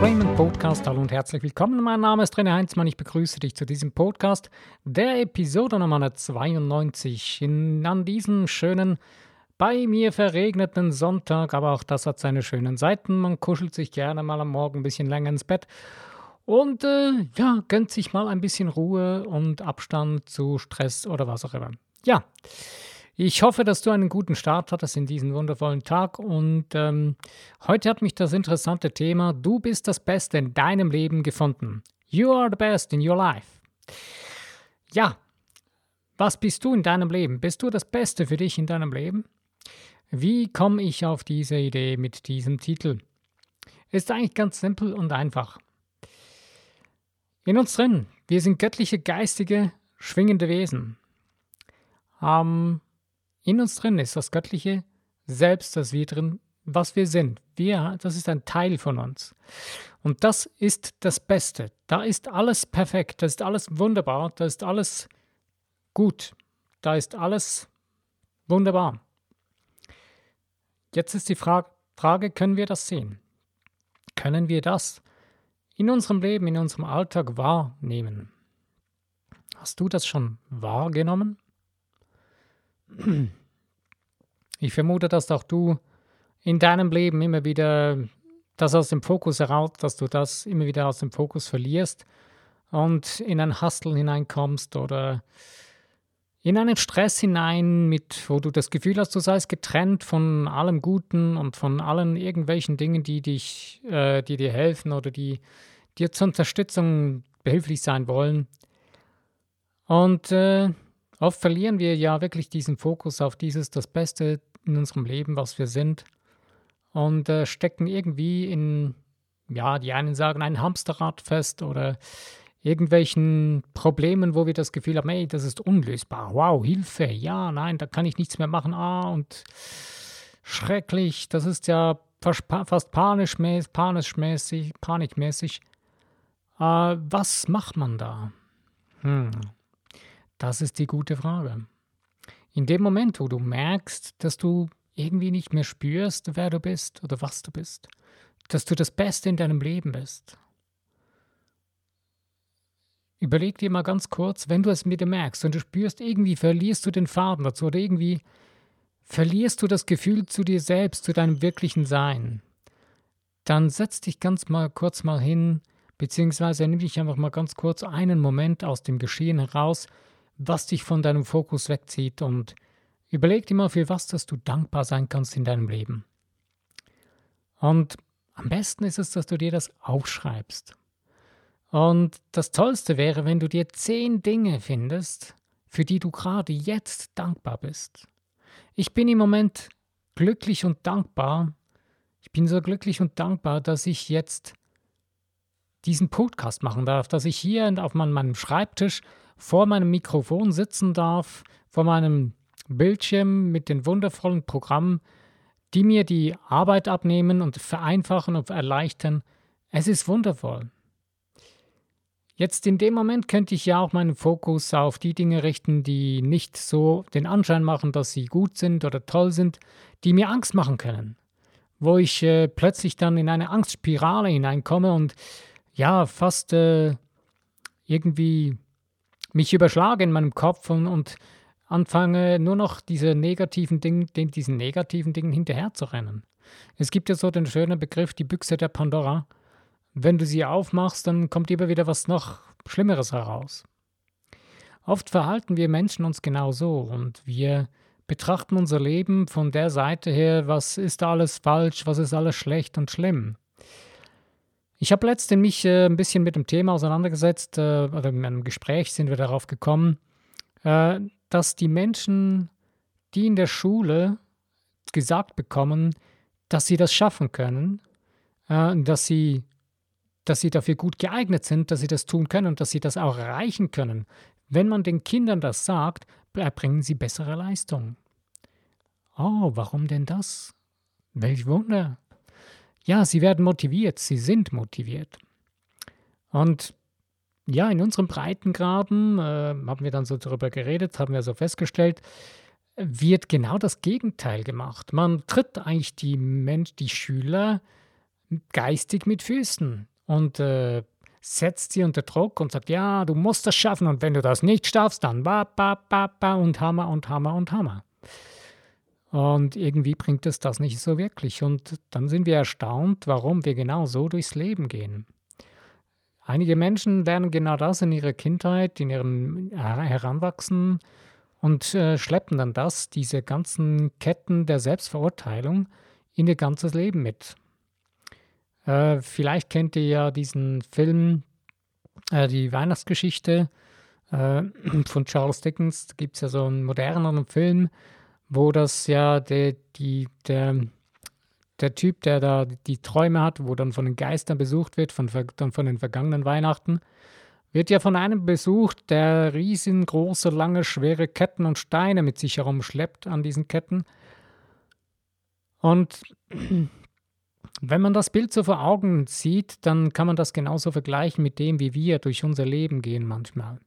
Entrainment Podcast. Hallo und herzlich willkommen. Mein Name ist René Heinzmann. Ich begrüße dich zu diesem Podcast, der Episode Nummer 92. In, an diesem schönen, bei mir verregneten Sonntag, aber auch das hat seine schönen Seiten. Man kuschelt sich gerne mal am Morgen ein bisschen länger ins Bett und äh, ja, gönnt sich mal ein bisschen Ruhe und Abstand zu Stress oder was auch immer. Ja. Ich hoffe, dass du einen guten Start hattest in diesen wundervollen Tag. Und ähm, heute hat mich das interessante Thema Du bist das Beste in deinem Leben gefunden. You are the best in your life. Ja, was bist du in deinem Leben? Bist du das Beste für dich in deinem Leben? Wie komme ich auf diese Idee mit diesem Titel? Ist eigentlich ganz simpel und einfach. In uns drin, wir sind göttliche, geistige, schwingende Wesen. Ähm, in uns drin ist das Göttliche selbst, das wir drin, was wir sind. Wir, das ist ein Teil von uns. Und das ist das Beste. Da ist alles perfekt, da ist alles wunderbar, da ist alles gut, da ist alles wunderbar. Jetzt ist die Frage, Frage, können wir das sehen? Können wir das in unserem Leben, in unserem Alltag wahrnehmen? Hast du das schon wahrgenommen? Ich vermute, dass auch du in deinem Leben immer wieder das aus dem Fokus heraus, dass du das immer wieder aus dem Fokus verlierst und in ein Hustle hineinkommst oder in einen Stress hinein, mit, wo du das Gefühl hast, du seist getrennt von allem Guten und von allen irgendwelchen Dingen, die dich, äh, die dir helfen oder die dir zur Unterstützung behilflich sein wollen. Und äh, Oft verlieren wir ja wirklich diesen Fokus auf dieses, das Beste in unserem Leben, was wir sind, und äh, stecken irgendwie in, ja, die einen sagen, ein Hamsterrad fest oder irgendwelchen Problemen, wo wir das Gefühl haben, ey, das ist unlösbar. Wow, Hilfe, ja, nein, da kann ich nichts mehr machen. Ah, und schrecklich, das ist ja fast panischmäßig, panischmäßig, panikmäßig. Äh, was macht man da? Hm. Das ist die gute Frage. In dem Moment, wo du merkst, dass du irgendwie nicht mehr spürst, wer du bist oder was du bist, dass du das Beste in deinem Leben bist, überleg dir mal ganz kurz, wenn du es mit dir merkst und du spürst, irgendwie verlierst du den Faden dazu oder irgendwie verlierst du das Gefühl zu dir selbst, zu deinem wirklichen Sein, dann setz dich ganz mal kurz mal hin, beziehungsweise nimm dich einfach mal ganz kurz einen Moment aus dem Geschehen heraus, was dich von deinem Fokus wegzieht und überleg dir mal, für was dass du dankbar sein kannst in deinem Leben. Und am besten ist es, dass du dir das aufschreibst. Und das Tollste wäre, wenn du dir zehn Dinge findest, für die du gerade jetzt dankbar bist. Ich bin im Moment glücklich und dankbar. Ich bin so glücklich und dankbar, dass ich jetzt diesen Podcast machen darf, dass ich hier auf meinem Schreibtisch vor meinem Mikrofon sitzen darf, vor meinem Bildschirm mit den wundervollen Programmen, die mir die Arbeit abnehmen und vereinfachen und erleichtern. Es ist wundervoll. Jetzt in dem Moment könnte ich ja auch meinen Fokus auf die Dinge richten, die nicht so den Anschein machen, dass sie gut sind oder toll sind, die mir Angst machen können. Wo ich äh, plötzlich dann in eine Angstspirale hineinkomme und ja, fast äh, irgendwie mich überschlage in meinem Kopf und, und anfange nur noch diese negativen Dinge, diesen negativen Dingen hinterherzurennen. Es gibt ja so den schönen Begriff, die Büchse der Pandora. Wenn du sie aufmachst, dann kommt immer wieder was noch Schlimmeres heraus. Oft verhalten wir Menschen uns genau so und wir betrachten unser Leben von der Seite her, was ist alles falsch, was ist alles schlecht und schlimm. Ich habe letztens mich äh, ein bisschen mit dem Thema auseinandergesetzt, äh, oder in einem Gespräch sind wir darauf gekommen, äh, dass die Menschen, die in der Schule gesagt bekommen, dass sie das schaffen können, äh, dass, sie, dass sie dafür gut geeignet sind, dass sie das tun können und dass sie das auch erreichen können. Wenn man den Kindern das sagt, erbringen sie bessere Leistung. Oh, warum denn das? Welch Wunder! Ja, sie werden motiviert, sie sind motiviert. Und ja, in unserem Breitengraden äh, haben wir dann so darüber geredet, haben wir so festgestellt, wird genau das Gegenteil gemacht. Man tritt eigentlich die Mensch, die Schüler geistig mit Füßen und äh, setzt sie unter Druck und sagt, ja, du musst das schaffen und wenn du das nicht schaffst, dann ba, ba, ba, ba und Hammer und Hammer und Hammer. Und irgendwie bringt es das nicht so wirklich. Und dann sind wir erstaunt, warum wir genau so durchs Leben gehen. Einige Menschen lernen genau das in ihrer Kindheit, in ihrem Heranwachsen und äh, schleppen dann das, diese ganzen Ketten der Selbstverurteilung, in ihr ganzes Leben mit. Äh, vielleicht kennt ihr ja diesen Film, äh, die Weihnachtsgeschichte äh, von Charles Dickens. Da gibt es ja so einen moderneren Film, wo das ja der, die, der, der Typ, der da die Träume hat, wo dann von den Geistern besucht wird, von, dann von den vergangenen Weihnachten, wird ja von einem besucht, der riesengroße, lange, schwere Ketten und Steine mit sich herumschleppt an diesen Ketten. Und wenn man das Bild so vor Augen sieht, dann kann man das genauso vergleichen mit dem, wie wir durch unser Leben gehen manchmal.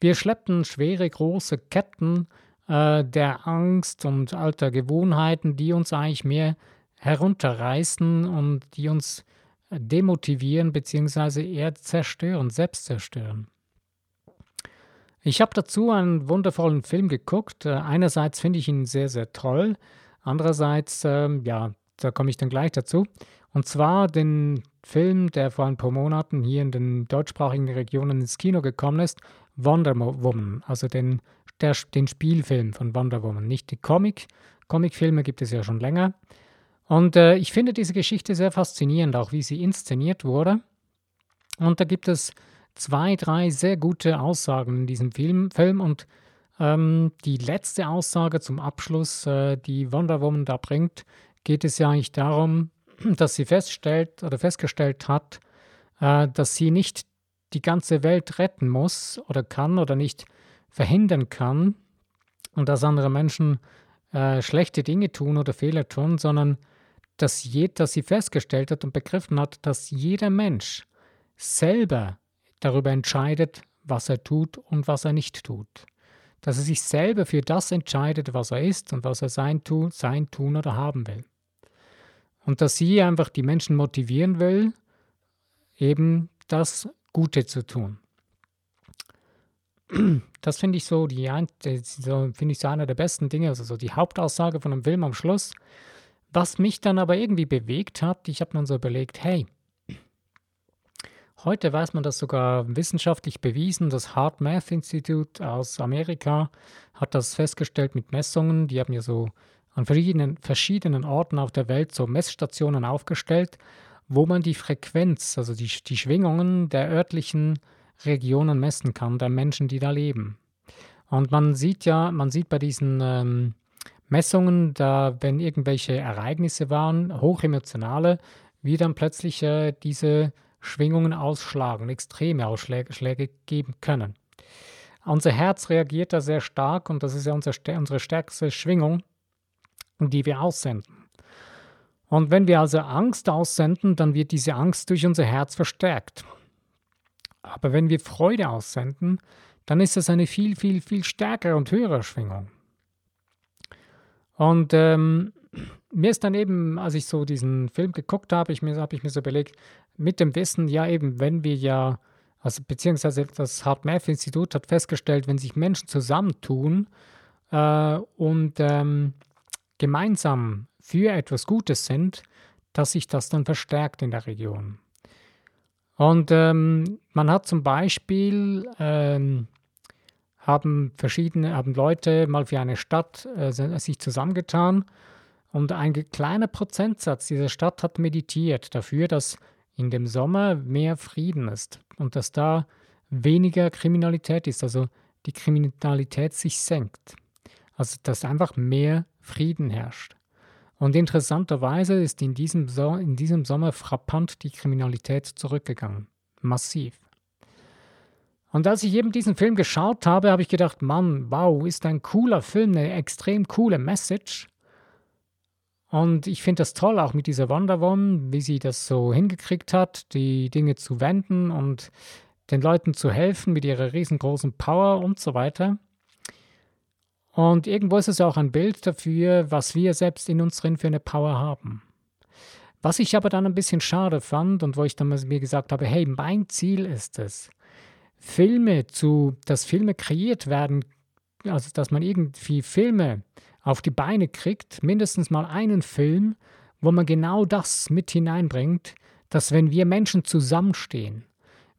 Wir schleppen schwere, große Ketten äh, der Angst und alter Gewohnheiten, die uns eigentlich mehr herunterreißen und die uns demotivieren bzw. eher zerstören, selbst zerstören. Ich habe dazu einen wundervollen Film geguckt. Äh, einerseits finde ich ihn sehr, sehr toll. Andererseits, äh, ja, da komme ich dann gleich dazu. Und zwar den Film, der vor ein paar Monaten hier in den deutschsprachigen Regionen ins Kino gekommen ist, Wonder Woman, also den der, den Spielfilm von Wonder Woman, nicht die Comic. Comicfilme gibt es ja schon länger. Und äh, ich finde diese Geschichte sehr faszinierend, auch wie sie inszeniert wurde. Und da gibt es zwei, drei sehr gute Aussagen in diesem Film. Film und ähm, die letzte Aussage zum Abschluss, äh, die Wonder Woman da bringt, geht es ja eigentlich darum, dass sie feststellt oder festgestellt hat, äh, dass sie nicht die ganze Welt retten muss oder kann oder nicht verhindern kann und dass andere Menschen äh, schlechte Dinge tun oder Fehler tun, sondern dass, je, dass sie festgestellt hat und begriffen hat, dass jeder Mensch selber darüber entscheidet, was er tut und was er nicht tut. Dass er sich selber für das entscheidet, was er ist und was er sein, tu, sein tun oder haben will. Und dass sie einfach die Menschen motivieren will, eben das Gute zu tun. Das finde ich so, die, so, finde ich so einer der besten Dinge, also so die Hauptaussage von einem Film am Schluss. Was mich dann aber irgendwie bewegt hat, ich habe dann so überlegt, hey, heute weiß man das sogar wissenschaftlich bewiesen, das Hard Math Institute aus Amerika hat das festgestellt mit Messungen, die haben ja so an verschiedenen, verschiedenen Orten auf der Welt so Messstationen aufgestellt, wo man die Frequenz, also die, die Schwingungen der örtlichen Regionen messen kann, der Menschen, die da leben. Und man sieht ja, man sieht bei diesen ähm, Messungen, da wenn irgendwelche Ereignisse waren, hochemotionale, wie dann plötzlich äh, diese Schwingungen ausschlagen, extreme Ausschläge geben können. Unser Herz reagiert da sehr stark und das ist ja unser, unsere stärkste Schwingung, die wir aussenden. Und wenn wir also Angst aussenden, dann wird diese Angst durch unser Herz verstärkt. Aber wenn wir Freude aussenden, dann ist das eine viel, viel, viel stärkere und höhere Schwingung. Und ähm, mir ist dann eben, als ich so diesen Film geguckt habe, ich habe ich mir so überlegt, mit dem Wissen, ja eben, wenn wir ja, also beziehungsweise das Hard Math Institut hat festgestellt, wenn sich Menschen zusammentun äh, und ähm, gemeinsam für etwas Gutes sind, dass sich das dann verstärkt in der Region. Und ähm, man hat zum Beispiel, ähm, haben verschiedene, haben Leute mal für eine Stadt äh, sich zusammengetan und ein kleiner Prozentsatz dieser Stadt hat meditiert dafür, dass in dem Sommer mehr Frieden ist und dass da weniger Kriminalität ist, also die Kriminalität sich senkt. Also dass einfach mehr Frieden herrscht. Und interessanterweise ist in diesem, so in diesem Sommer frappant die Kriminalität zurückgegangen. Massiv. Und als ich eben diesen Film geschaut habe, habe ich gedacht, Mann, wow, ist ein cooler Film, eine extrem coole Message. Und ich finde das toll, auch mit dieser Wonder Woman, wie sie das so hingekriegt hat, die Dinge zu wenden und den Leuten zu helfen mit ihrer riesengroßen Power und so weiter. Und irgendwo ist es auch ein Bild dafür, was wir selbst in uns drin für eine Power haben. Was ich aber dann ein bisschen schade fand und wo ich dann mir gesagt habe, hey, mein Ziel ist es, Filme zu, dass Filme kreiert werden, also dass man irgendwie Filme auf die Beine kriegt, mindestens mal einen Film, wo man genau das mit hineinbringt, dass wenn wir Menschen zusammenstehen,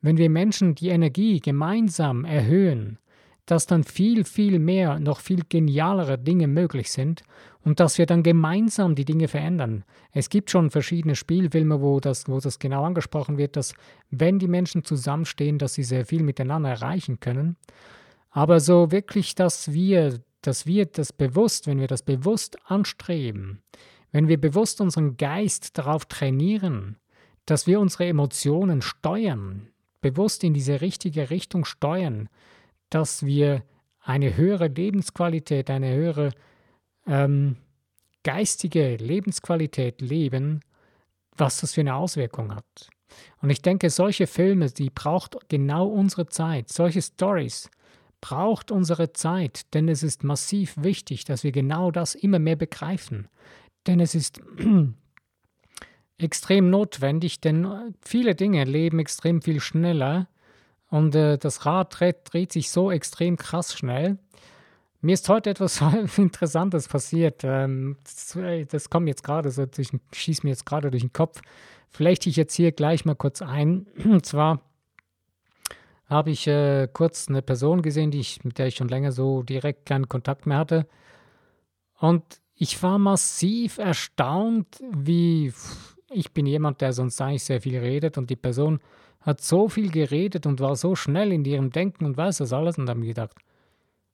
wenn wir Menschen die Energie gemeinsam erhöhen, dass dann viel, viel mehr, noch viel genialere Dinge möglich sind und dass wir dann gemeinsam die Dinge verändern. Es gibt schon verschiedene Spielfilme, wo das, wo das genau angesprochen wird, dass wenn die Menschen zusammenstehen, dass sie sehr viel miteinander erreichen können. Aber so wirklich, dass wir, dass wir das bewusst, wenn wir das bewusst anstreben, wenn wir bewusst unseren Geist darauf trainieren, dass wir unsere Emotionen steuern, bewusst in diese richtige Richtung steuern, dass wir eine höhere Lebensqualität, eine höhere ähm, geistige Lebensqualität leben, was das für eine Auswirkung hat. Und ich denke, solche Filme, die braucht genau unsere Zeit, solche Stories braucht unsere Zeit, denn es ist massiv wichtig, dass wir genau das immer mehr begreifen. Denn es ist extrem notwendig, denn viele Dinge leben extrem viel schneller und äh, das Rad dreht, dreht, sich so extrem krass schnell. Mir ist heute etwas Interessantes passiert. Ähm, das, äh, das, kommt jetzt gerade so, durch, schießt mir jetzt gerade durch den Kopf. Vielleicht ich jetzt hier gleich mal kurz ein. Und zwar habe ich äh, kurz eine Person gesehen, die ich, mit der ich schon länger so direkt keinen Kontakt mehr hatte. Und ich war massiv erstaunt, wie ich bin jemand, der sonst eigentlich sehr viel redet und die Person hat so viel geredet und war so schnell in ihrem Denken und weiß das alles und habe mir gedacht,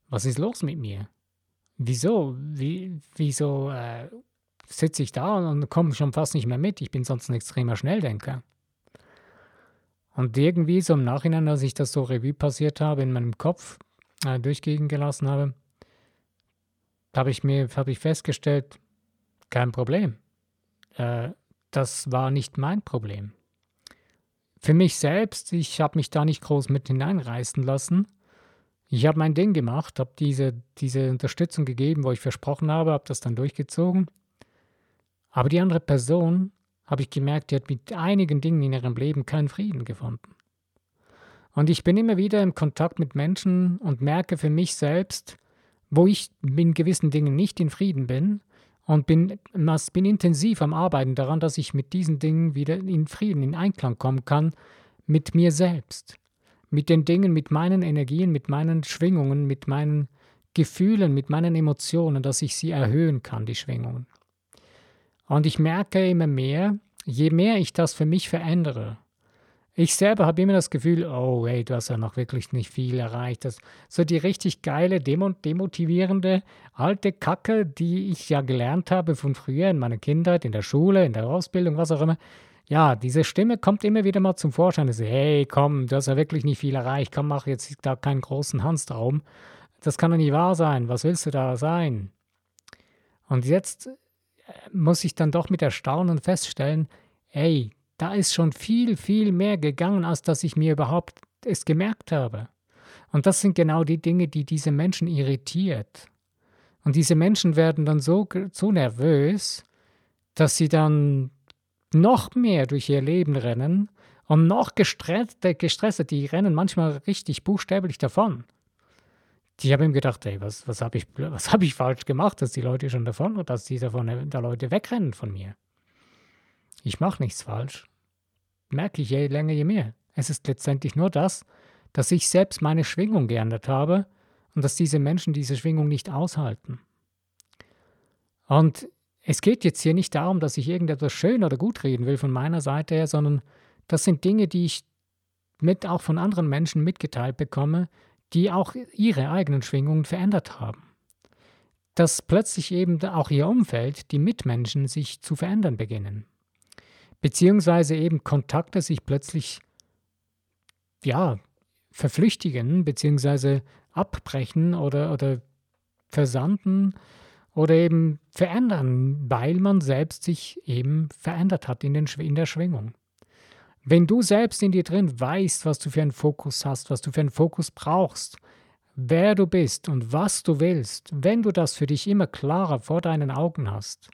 was ist los mit mir? Wieso? Wie, wieso äh, sitze ich da und komme schon fast nicht mehr mit? Ich bin sonst ein extremer Schnelldenker. Und irgendwie so im Nachhinein, als ich das so Revue passiert habe, in meinem Kopf äh, durchgehen gelassen habe, habe ich mir hab ich festgestellt, kein Problem. Äh, das war nicht mein Problem für mich selbst, ich habe mich da nicht groß mit hineinreißen lassen. Ich habe mein Ding gemacht, habe diese, diese Unterstützung gegeben, wo ich versprochen habe, habe das dann durchgezogen. Aber die andere Person, habe ich gemerkt, die hat mit einigen Dingen in ihrem Leben keinen Frieden gefunden. Und ich bin immer wieder im Kontakt mit Menschen und merke für mich selbst, wo ich in gewissen Dingen nicht in Frieden bin und bin, bin intensiv am Arbeiten daran, dass ich mit diesen Dingen wieder in Frieden, in Einklang kommen kann mit mir selbst, mit den Dingen, mit meinen Energien, mit meinen Schwingungen, mit meinen Gefühlen, mit meinen Emotionen, dass ich sie erhöhen kann, die Schwingungen. Und ich merke immer mehr, je mehr ich das für mich verändere, ich selber habe immer das Gefühl, oh, hey, du hast ja noch wirklich nicht viel erreicht. Das, so die richtig geile, demotivierende, alte Kacke, die ich ja gelernt habe von früher in meiner Kindheit, in der Schule, in der Ausbildung, was auch immer. Ja, diese Stimme kommt immer wieder mal zum Vorschein. So, hey, komm, du hast ja wirklich nicht viel erreicht. Komm, mach jetzt da keinen großen Hans darum. Das kann doch nicht wahr sein. Was willst du da sein? Und jetzt äh, muss ich dann doch mit Erstaunen feststellen, ey, da ist schon viel, viel mehr gegangen, als dass ich mir überhaupt es gemerkt habe. Und das sind genau die Dinge, die diese Menschen irritiert. Und diese Menschen werden dann so, so nervös, dass sie dann noch mehr durch ihr Leben rennen und noch gestresster, gestresster die rennen manchmal richtig buchstäblich davon. Ich habe ihm gedacht, ey, was, was habe ich, hab ich falsch gemacht, dass die Leute schon davon dass die davon der Leute wegrennen von mir. Ich mache nichts falsch merke ich je länger, je mehr. Es ist letztendlich nur das, dass ich selbst meine Schwingung geändert habe und dass diese Menschen diese Schwingung nicht aushalten. Und es geht jetzt hier nicht darum, dass ich irgendetwas schön oder gut reden will von meiner Seite her, sondern das sind Dinge, die ich mit auch von anderen Menschen mitgeteilt bekomme, die auch ihre eigenen Schwingungen verändert haben. Dass plötzlich eben auch ihr Umfeld, die Mitmenschen, sich zu verändern beginnen beziehungsweise eben Kontakte sich plötzlich, ja, verflüchtigen, beziehungsweise abbrechen oder, oder versanden oder eben verändern, weil man selbst sich eben verändert hat in, den, in der Schwingung. Wenn du selbst in dir drin weißt, was du für einen Fokus hast, was du für einen Fokus brauchst, wer du bist und was du willst, wenn du das für dich immer klarer vor deinen Augen hast,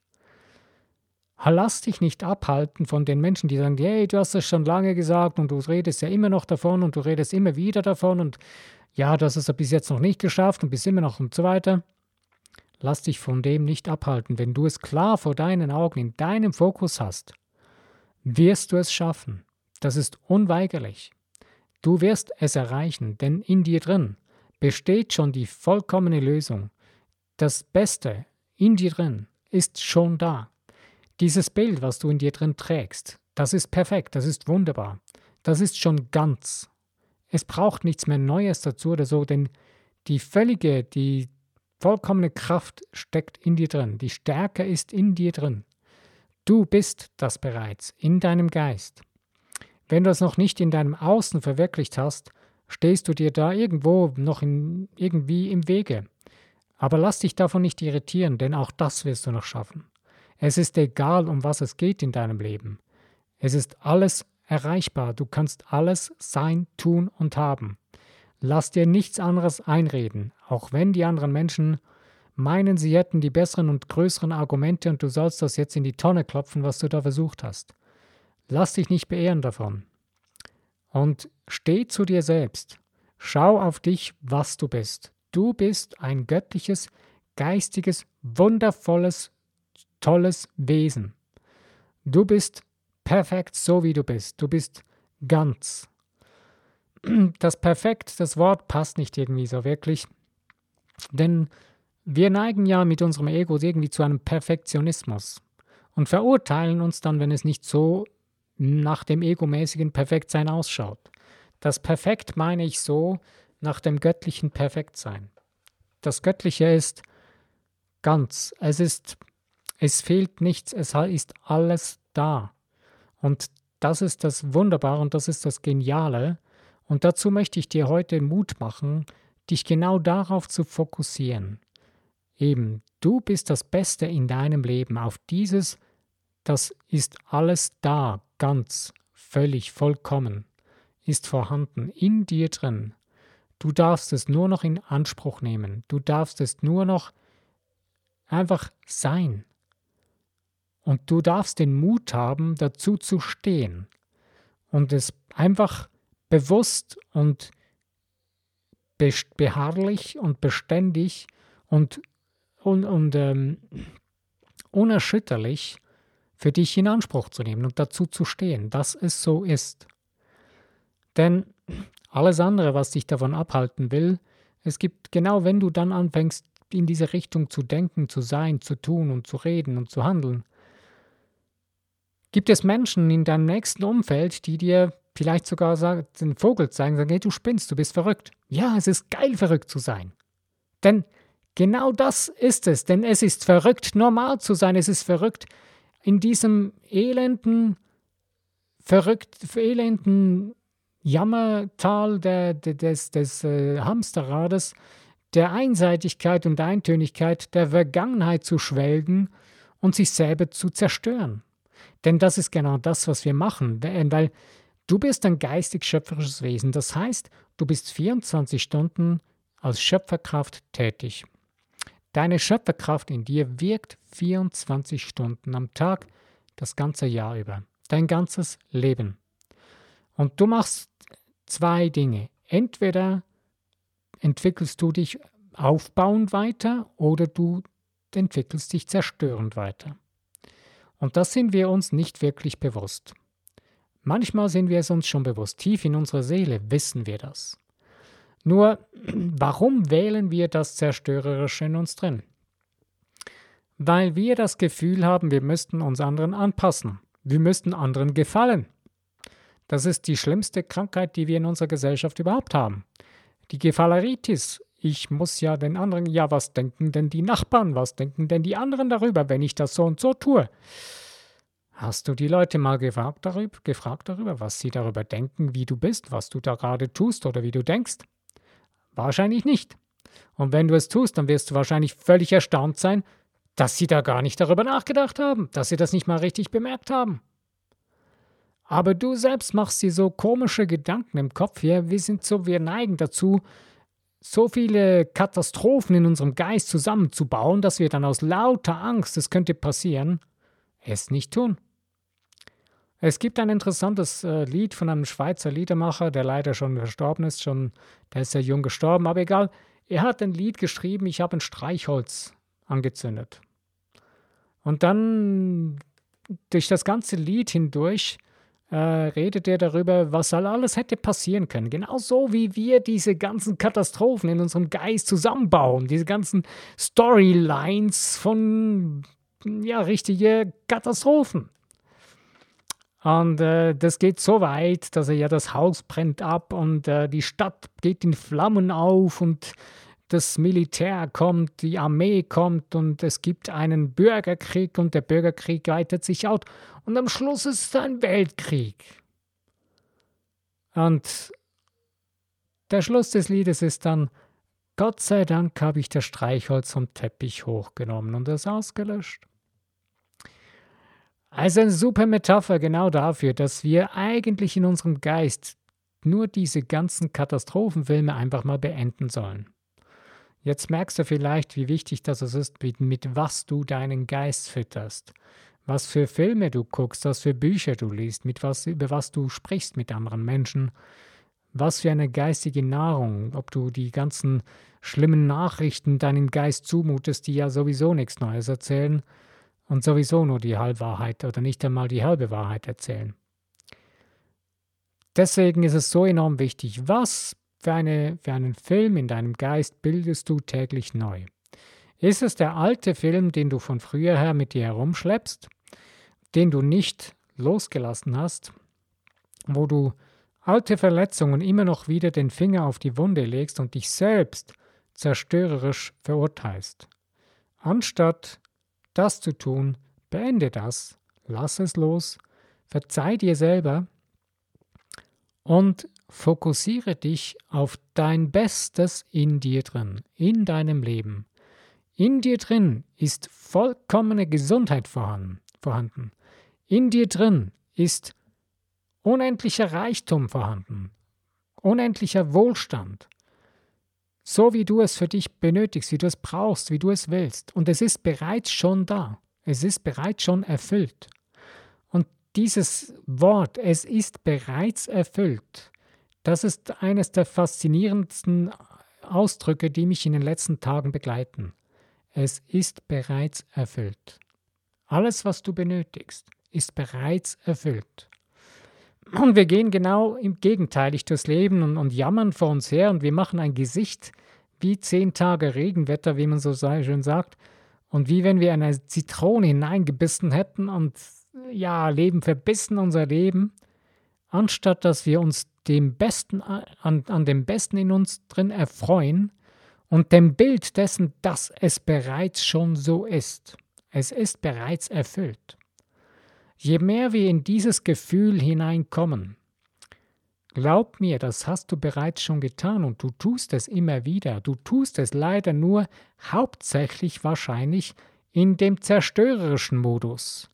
Lass dich nicht abhalten von den Menschen, die sagen, hey, du hast es schon lange gesagt und du redest ja immer noch davon und du redest immer wieder davon und ja, du hast es bis jetzt noch nicht geschafft und bist immer noch und so weiter. Lass dich von dem nicht abhalten. Wenn du es klar vor deinen Augen, in deinem Fokus hast, wirst du es schaffen. Das ist unweigerlich. Du wirst es erreichen, denn in dir drin besteht schon die vollkommene Lösung. Das Beste in dir drin ist schon da. Dieses Bild, was du in dir drin trägst, das ist perfekt, das ist wunderbar. Das ist schon ganz. Es braucht nichts mehr Neues dazu oder so, denn die völlige, die vollkommene Kraft steckt in dir drin. Die Stärke ist in dir drin. Du bist das bereits in deinem Geist. Wenn du es noch nicht in deinem Außen verwirklicht hast, stehst du dir da irgendwo noch in, irgendwie im Wege. Aber lass dich davon nicht irritieren, denn auch das wirst du noch schaffen. Es ist egal, um was es geht in deinem Leben. Es ist alles erreichbar. Du kannst alles sein, tun und haben. Lass dir nichts anderes einreden, auch wenn die anderen Menschen meinen, sie hätten die besseren und größeren Argumente und du sollst das jetzt in die Tonne klopfen, was du da versucht hast. Lass dich nicht beehren davon. Und steh zu dir selbst. Schau auf dich, was du bist. Du bist ein göttliches, geistiges, wundervolles, tolles Wesen. Du bist perfekt so, wie du bist. Du bist ganz. Das Perfekt, das Wort passt nicht irgendwie so wirklich. Denn wir neigen ja mit unserem Ego irgendwie zu einem Perfektionismus und verurteilen uns dann, wenn es nicht so nach dem egomäßigen Perfektsein ausschaut. Das Perfekt meine ich so nach dem göttlichen Perfektsein. Das Göttliche ist ganz, es ist, es fehlt nichts, es ist alles da. Und das ist das Wunderbare und das ist das Geniale. Und dazu möchte ich dir heute Mut machen, dich genau darauf zu fokussieren. Eben, du bist das Beste in deinem Leben. Auf dieses, das ist alles da, ganz, völlig, vollkommen, ist vorhanden in dir drin. Du darfst es nur noch in Anspruch nehmen. Du darfst es nur noch einfach sein. Und du darfst den Mut haben, dazu zu stehen und es einfach bewusst und beharrlich und beständig und, und, und ähm, unerschütterlich für dich in Anspruch zu nehmen und dazu zu stehen, dass es so ist. Denn alles andere, was dich davon abhalten will, es gibt genau, wenn du dann anfängst, in diese Richtung zu denken, zu sein, zu tun und zu reden und zu handeln, Gibt es Menschen in deinem nächsten Umfeld, die dir vielleicht sogar den Vogel zeigen, sagen, hey, du spinnst, du bist verrückt. Ja, es ist geil, verrückt zu sein. Denn genau das ist es, denn es ist verrückt, normal zu sein, es ist verrückt, in diesem elenden, verrückt, elenden Jammertal der, des, des äh, Hamsterrades, der Einseitigkeit und Eintönigkeit der Vergangenheit zu schwelgen und sich selber zu zerstören. Denn das ist genau das, was wir machen, weil du bist ein geistig-schöpferisches Wesen. Das heißt, du bist 24 Stunden als Schöpferkraft tätig. Deine Schöpferkraft in dir wirkt 24 Stunden am Tag, das ganze Jahr über, dein ganzes Leben. Und du machst zwei Dinge. Entweder entwickelst du dich aufbauend weiter oder du entwickelst dich zerstörend weiter. Und das sind wir uns nicht wirklich bewusst. Manchmal sind wir es uns schon bewusst, tief in unserer Seele wissen wir das. Nur, warum wählen wir das Zerstörerische in uns drin? Weil wir das Gefühl haben, wir müssten uns anderen anpassen. Wir müssten anderen gefallen. Das ist die schlimmste Krankheit, die wir in unserer Gesellschaft überhaupt haben. Die Gefalleritis ich muss ja den anderen, ja, was denken denn die Nachbarn, was denken denn die anderen darüber, wenn ich das so und so tue? Hast du die Leute mal gefragt darüber, gefragt darüber, was sie darüber denken, wie du bist, was du da gerade tust oder wie du denkst? Wahrscheinlich nicht. Und wenn du es tust, dann wirst du wahrscheinlich völlig erstaunt sein, dass sie da gar nicht darüber nachgedacht haben, dass sie das nicht mal richtig bemerkt haben. Aber du selbst machst dir so komische Gedanken im Kopf hier, wir sind so, wir neigen dazu, so viele Katastrophen in unserem Geist zusammenzubauen, dass wir dann aus lauter Angst, es könnte passieren, es nicht tun. Es gibt ein interessantes äh, Lied von einem Schweizer Liedermacher, der leider schon verstorben ist, schon, der ist sehr jung gestorben, aber egal. Er hat ein Lied geschrieben, ich habe ein Streichholz angezündet. Und dann durch das ganze Lied hindurch äh, redet er darüber, was alles hätte passieren können. Genauso wie wir diese ganzen Katastrophen in unserem Geist zusammenbauen, diese ganzen Storylines von ja, richtige Katastrophen. Und äh, das geht so weit, dass er ja das Haus brennt ab und äh, die Stadt geht in Flammen auf und das Militär kommt, die Armee kommt und es gibt einen Bürgerkrieg und der Bürgerkrieg weitet sich aus und am Schluss ist es ein Weltkrieg. Und der Schluss des Liedes ist dann, Gott sei Dank habe ich das Streichholz vom Teppich hochgenommen und es ausgelöscht. Also eine super Metapher genau dafür, dass wir eigentlich in unserem Geist nur diese ganzen Katastrophenfilme einfach mal beenden sollen. Jetzt merkst du vielleicht, wie wichtig das ist, mit, mit was du deinen Geist fütterst, was für Filme du guckst, was für Bücher du liest, mit was, über was du sprichst mit anderen Menschen, was für eine geistige Nahrung, ob du die ganzen schlimmen Nachrichten deinem Geist zumutest, die ja sowieso nichts Neues erzählen, und sowieso nur die Halbwahrheit oder nicht einmal die halbe Wahrheit erzählen. Deswegen ist es so enorm wichtig, was für, eine, für einen Film in deinem Geist bildest du täglich neu. Ist es der alte Film, den du von früher her mit dir herumschleppst, den du nicht losgelassen hast, wo du alte Verletzungen immer noch wieder den Finger auf die Wunde legst und dich selbst zerstörerisch verurteilst, anstatt das zu tun, beende das, lass es los, verzeih dir selber und fokussiere dich auf dein Bestes in dir drin, in deinem Leben. In dir drin ist vollkommene Gesundheit vorhanden. In dir drin ist unendlicher Reichtum vorhanden, unendlicher Wohlstand so wie du es für dich benötigst, wie du es brauchst, wie du es willst. Und es ist bereits schon da. Es ist bereits schon erfüllt. Und dieses Wort, es ist bereits erfüllt, das ist eines der faszinierendsten Ausdrücke, die mich in den letzten Tagen begleiten. Es ist bereits erfüllt. Alles, was du benötigst, ist bereits erfüllt. Und wir gehen genau im Gegenteilig durchs Leben und, und jammern vor uns her und wir machen ein Gesicht wie zehn Tage Regenwetter, wie man so schön sagt. Und wie wenn wir eine Zitrone hineingebissen hätten und ja, Leben verbissen unser Leben, anstatt dass wir uns dem Besten an, an dem Besten in uns drin erfreuen und dem Bild dessen, dass es bereits schon so ist. Es ist bereits erfüllt. Je mehr wir in dieses Gefühl hineinkommen, glaub mir, das hast du bereits schon getan und du tust es immer wieder. Du tust es leider nur hauptsächlich wahrscheinlich in dem zerstörerischen Modus.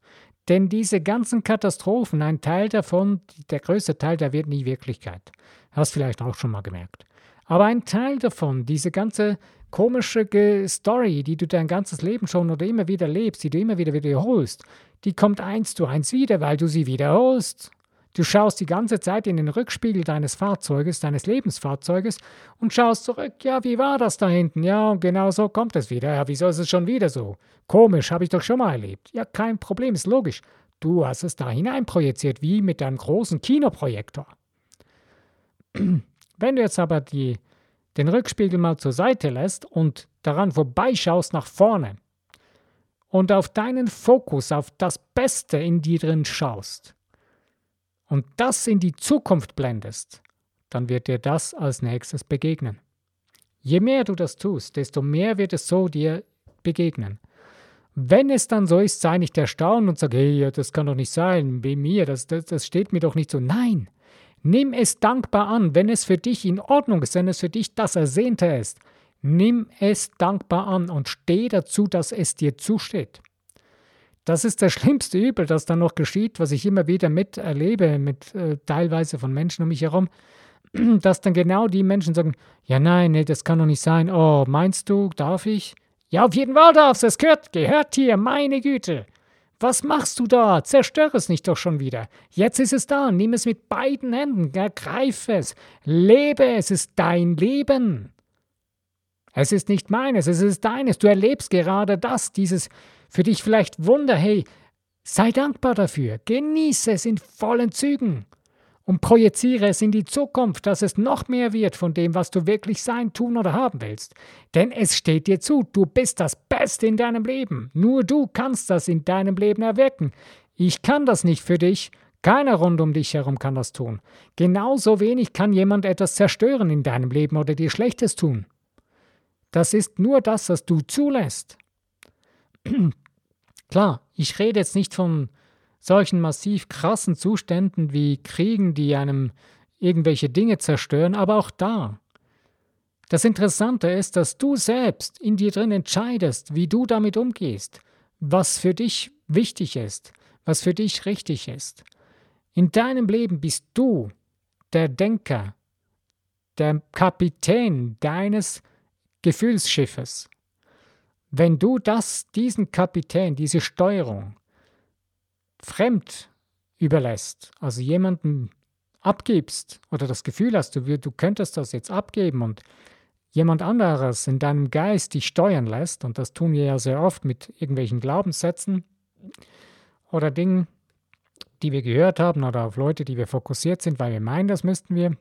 Denn diese ganzen Katastrophen, ein Teil davon, der größte Teil, der wird nie Wirklichkeit. Hast vielleicht auch schon mal gemerkt. Aber ein Teil davon, diese ganze komische Story, die du dein ganzes Leben schon oder immer wieder lebst, die du immer wieder wiederholst, die kommt eins zu eins wieder, weil du sie wiederholst. Du schaust die ganze Zeit in den Rückspiegel deines Fahrzeuges, deines Lebensfahrzeuges und schaust zurück, ja, wie war das da hinten? Ja, und genau so kommt es wieder. Ja, wieso ist es schon wieder so? Komisch, habe ich doch schon mal erlebt. Ja, kein Problem, ist logisch. Du hast es da hineinprojiziert, wie mit deinem großen Kinoprojektor. Wenn du jetzt aber die, den Rückspiegel mal zur Seite lässt und daran vorbeischaust nach vorne, und auf deinen Fokus, auf das Beste in dir drin schaust und das in die Zukunft blendest, dann wird dir das als nächstes begegnen. Je mehr du das tust, desto mehr wird es so dir begegnen. Wenn es dann so ist, sei nicht erstaunt und sag, hey, das kann doch nicht sein, bei mir, das, das, das steht mir doch nicht so. Nein, nimm es dankbar an, wenn es für dich in Ordnung ist, wenn es für dich das Ersehnte ist. Nimm es dankbar an und steh dazu, dass es dir zusteht. Das ist das schlimmste Übel, das dann noch geschieht, was ich immer wieder miterlebe, mit äh, teilweise von Menschen um mich herum, dass dann genau die Menschen sagen, ja nein, nee, das kann doch nicht sein. Oh, meinst du, darf ich? Ja, auf jeden Fall darfst du, es gehört, gehört hier, meine Güte. Was machst du da? Zerstör es nicht doch schon wieder. Jetzt ist es da. Nimm es mit beiden Händen. Ergreif es. Lebe. Es ist dein Leben. Es ist nicht meines, es ist deines. Du erlebst gerade das, dieses für dich vielleicht Wunder. Hey, sei dankbar dafür. Genieße es in vollen Zügen und projiziere es in die Zukunft, dass es noch mehr wird von dem, was du wirklich sein, tun oder haben willst. Denn es steht dir zu, du bist das Beste in deinem Leben. Nur du kannst das in deinem Leben erwirken. Ich kann das nicht für dich, keiner rund um dich herum kann das tun. Genauso wenig kann jemand etwas zerstören in deinem Leben oder dir Schlechtes tun. Das ist nur das, was du zulässt. Klar, ich rede jetzt nicht von solchen massiv krassen Zuständen wie Kriegen, die einem irgendwelche Dinge zerstören, aber auch da. Das Interessante ist, dass du selbst in dir drin entscheidest, wie du damit umgehst, was für dich wichtig ist, was für dich richtig ist. In deinem Leben bist du der Denker, der Kapitän deines Gefühlsschiffes. Wenn du das, diesen Kapitän, diese Steuerung fremd überlässt, also jemanden abgibst oder das Gefühl hast, du, du könntest das jetzt abgeben und jemand anderes in deinem Geist dich steuern lässt, und das tun wir ja sehr oft mit irgendwelchen Glaubenssätzen oder Dingen, die wir gehört haben oder auf Leute, die wir fokussiert sind, weil wir meinen, das müssten wir,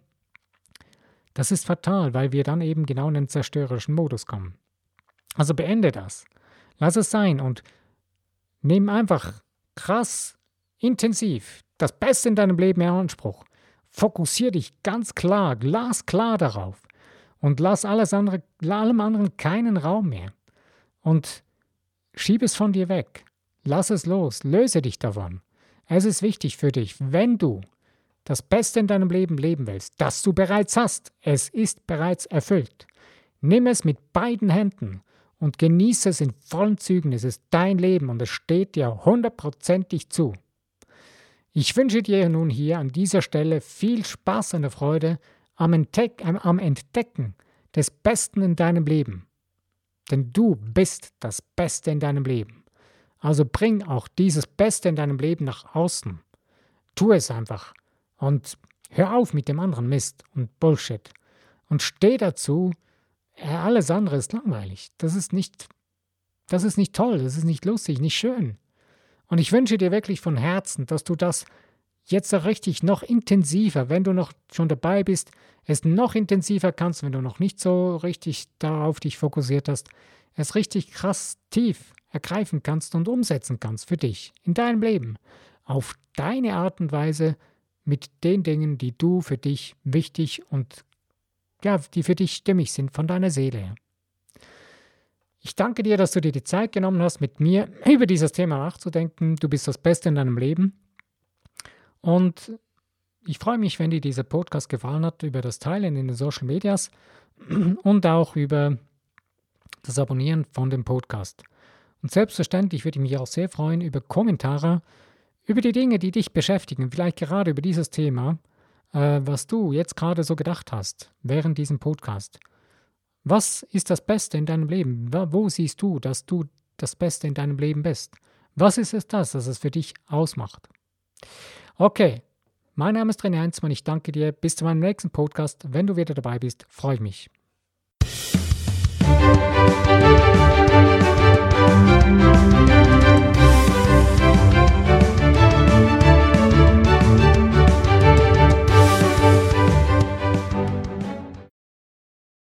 das ist fatal, weil wir dann eben genau in den zerstörerischen Modus kommen. Also beende das. Lass es sein und nimm einfach krass, intensiv das Beste in deinem Leben in Anspruch. Fokussiere dich ganz klar, glasklar darauf und lass alles andere, allem anderen keinen Raum mehr. Und schieb es von dir weg. Lass es los, löse dich davon. Es ist wichtig für dich, wenn du das Beste in deinem Leben leben willst, das du bereits hast. Es ist bereits erfüllt. Nimm es mit beiden Händen und genieße es in vollen Zügen. Es ist dein Leben und es steht dir hundertprozentig zu. Ich wünsche dir nun hier an dieser Stelle viel Spaß und Freude am, Entdeck am Entdecken des Besten in deinem Leben. Denn du bist das Beste in deinem Leben. Also bring auch dieses Beste in deinem Leben nach außen. Tu es einfach. Und hör auf mit dem anderen Mist und Bullshit. Und steh dazu, alles andere ist langweilig. Das ist nicht, das ist nicht toll, das ist nicht lustig, nicht schön. Und ich wünsche dir wirklich von Herzen, dass du das jetzt richtig noch intensiver, wenn du noch schon dabei bist, es noch intensiver kannst, wenn du noch nicht so richtig darauf dich fokussiert hast, es richtig krass tief ergreifen kannst und umsetzen kannst für dich, in deinem Leben, auf deine Art und Weise, mit den Dingen, die du für dich wichtig und ja, die für dich stimmig sind von deiner Seele. Ich danke dir, dass du dir die Zeit genommen hast, mit mir über dieses Thema nachzudenken. Du bist das Beste in deinem Leben. Und ich freue mich, wenn dir dieser Podcast gefallen hat, über das Teilen in den Social Medias und auch über das Abonnieren von dem Podcast. Und selbstverständlich würde ich mich auch sehr freuen über Kommentare, über die Dinge, die dich beschäftigen, vielleicht gerade über dieses Thema, äh, was du jetzt gerade so gedacht hast während diesem Podcast. Was ist das Beste in deinem Leben? Wo siehst du, dass du das Beste in deinem Leben bist? Was ist es das, das es für dich ausmacht? Okay, mein Name ist René Heinzmann, ich danke dir. Bis zu meinem nächsten Podcast. Wenn du wieder dabei bist, freue ich mich.